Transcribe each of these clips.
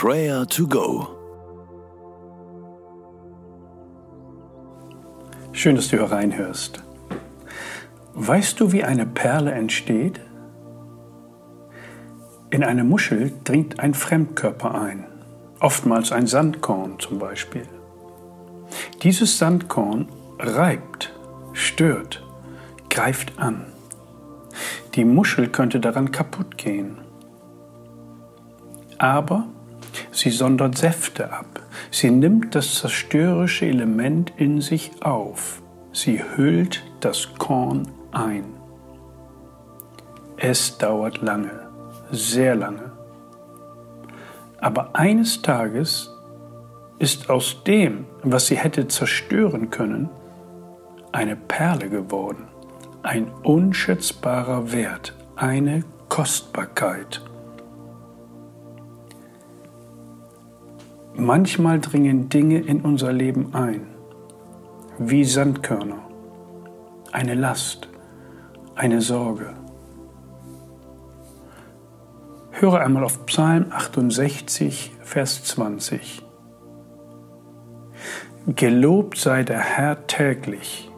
Prayer to Go. Schön, dass du hier reinhörst. Weißt du, wie eine Perle entsteht? In eine Muschel dringt ein Fremdkörper ein, oftmals ein Sandkorn zum Beispiel. Dieses Sandkorn reibt, stört, greift an. Die Muschel könnte daran kaputt gehen. Aber sie sondert Säfte ab. Sie nimmt das zerstörerische Element in sich auf. Sie hüllt das Korn ein. Es dauert lange, sehr lange. Aber eines Tages ist aus dem, was sie hätte zerstören können, eine Perle geworden, ein unschätzbarer Wert, eine Kostbarkeit. Manchmal dringen Dinge in unser Leben ein, wie Sandkörner, eine Last, eine Sorge. Höre einmal auf Psalm 68, Vers 20. Gelobt sei der Herr täglich.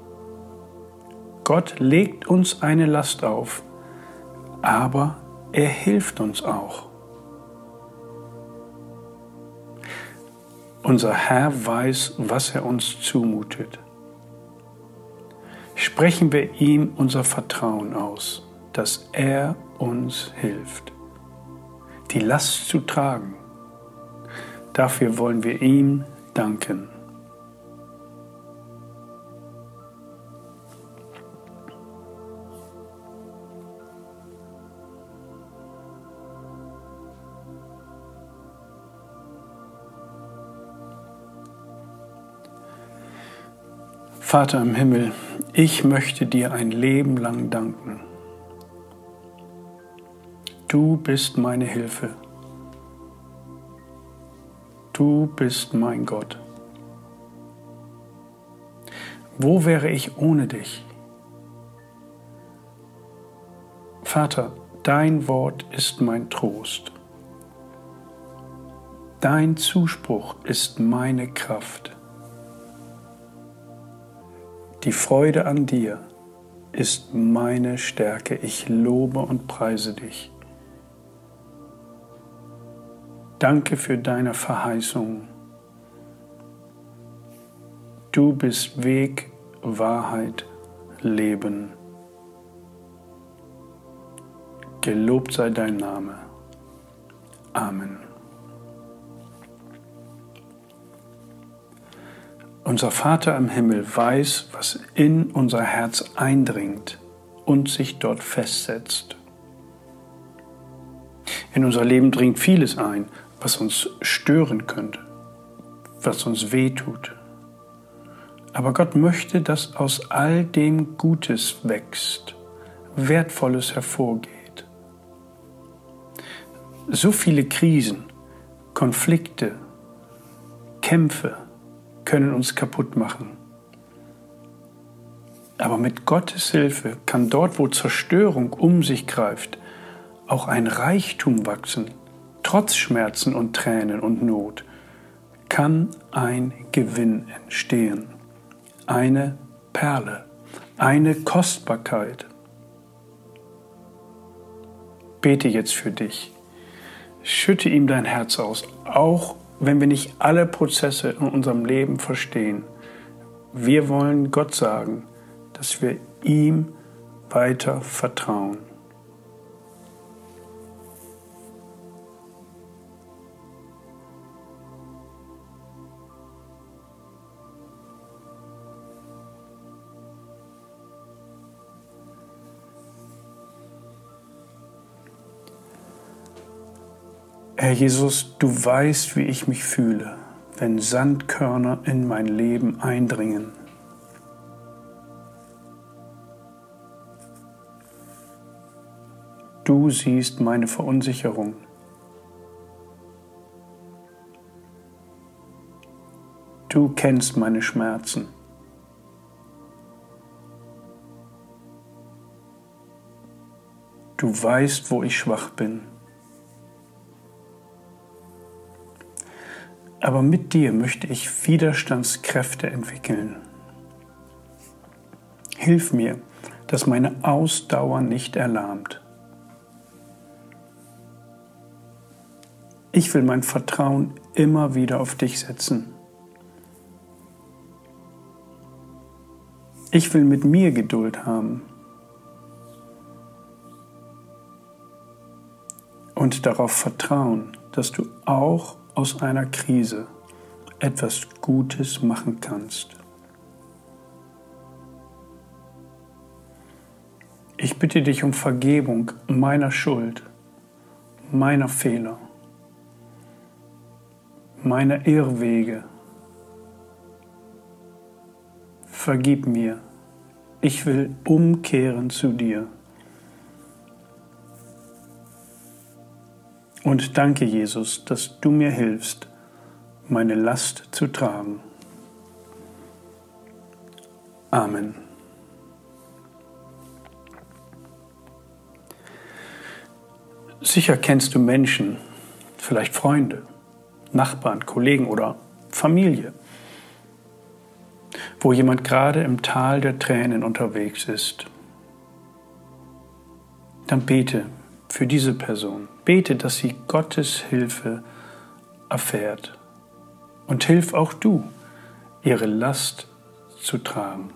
Gott legt uns eine Last auf, aber er hilft uns auch. Unser Herr weiß, was er uns zumutet. Sprechen wir ihm unser Vertrauen aus, dass er uns hilft, die Last zu tragen. Dafür wollen wir ihm danken. Vater im Himmel, ich möchte dir ein Leben lang danken. Du bist meine Hilfe. Du bist mein Gott. Wo wäre ich ohne dich? Vater, dein Wort ist mein Trost. Dein Zuspruch ist meine Kraft. Die Freude an dir ist meine Stärke. Ich lobe und preise dich. Danke für deine Verheißung. Du bist Weg, Wahrheit, Leben. Gelobt sei dein Name. Amen. Unser Vater im Himmel weiß, was in unser Herz eindringt und sich dort festsetzt. In unser Leben dringt vieles ein, was uns stören könnte, was uns wehtut. Aber Gott möchte, dass aus all dem Gutes wächst, Wertvolles hervorgeht. So viele Krisen, Konflikte, Kämpfe, können uns kaputt machen. Aber mit Gottes Hilfe kann dort, wo Zerstörung um sich greift, auch ein Reichtum wachsen. Trotz Schmerzen und Tränen und Not kann ein Gewinn entstehen. Eine Perle, eine Kostbarkeit. Bete jetzt für dich. Schütte ihm dein Herz aus, auch wenn wir nicht alle Prozesse in unserem Leben verstehen, wir wollen Gott sagen, dass wir ihm weiter vertrauen. Herr Jesus, du weißt, wie ich mich fühle, wenn Sandkörner in mein Leben eindringen. Du siehst meine Verunsicherung. Du kennst meine Schmerzen. Du weißt, wo ich schwach bin. Aber mit dir möchte ich Widerstandskräfte entwickeln. Hilf mir, dass meine Ausdauer nicht erlahmt. Ich will mein Vertrauen immer wieder auf dich setzen. Ich will mit mir Geduld haben und darauf vertrauen, dass du auch aus einer Krise etwas Gutes machen kannst. Ich bitte dich um Vergebung meiner Schuld, meiner Fehler, meiner Irrwege. Vergib mir, ich will umkehren zu dir. Und danke, Jesus, dass du mir hilfst, meine Last zu tragen. Amen. Sicher kennst du Menschen, vielleicht Freunde, Nachbarn, Kollegen oder Familie, wo jemand gerade im Tal der Tränen unterwegs ist. Dann bete für diese Person. Bete, dass sie Gottes Hilfe erfährt. Und hilf auch du, ihre Last zu tragen.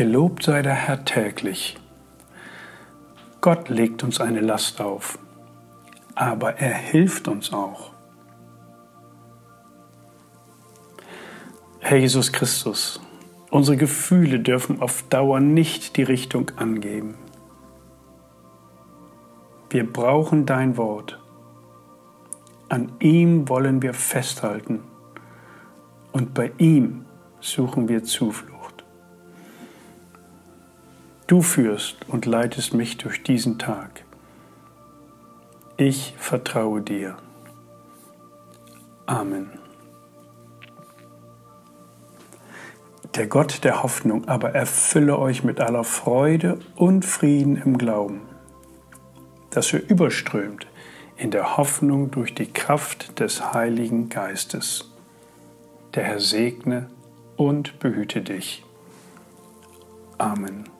Gelobt sei der Herr täglich. Gott legt uns eine Last auf, aber er hilft uns auch. Herr Jesus Christus, unsere Gefühle dürfen auf Dauer nicht die Richtung angeben. Wir brauchen dein Wort. An ihm wollen wir festhalten und bei ihm suchen wir Zuflucht. Du führst und leitest mich durch diesen Tag. Ich vertraue dir. Amen. Der Gott der Hoffnung aber erfülle euch mit aller Freude und Frieden im Glauben, dass ihr überströmt in der Hoffnung durch die Kraft des Heiligen Geistes. Der Herr segne und behüte dich. Amen.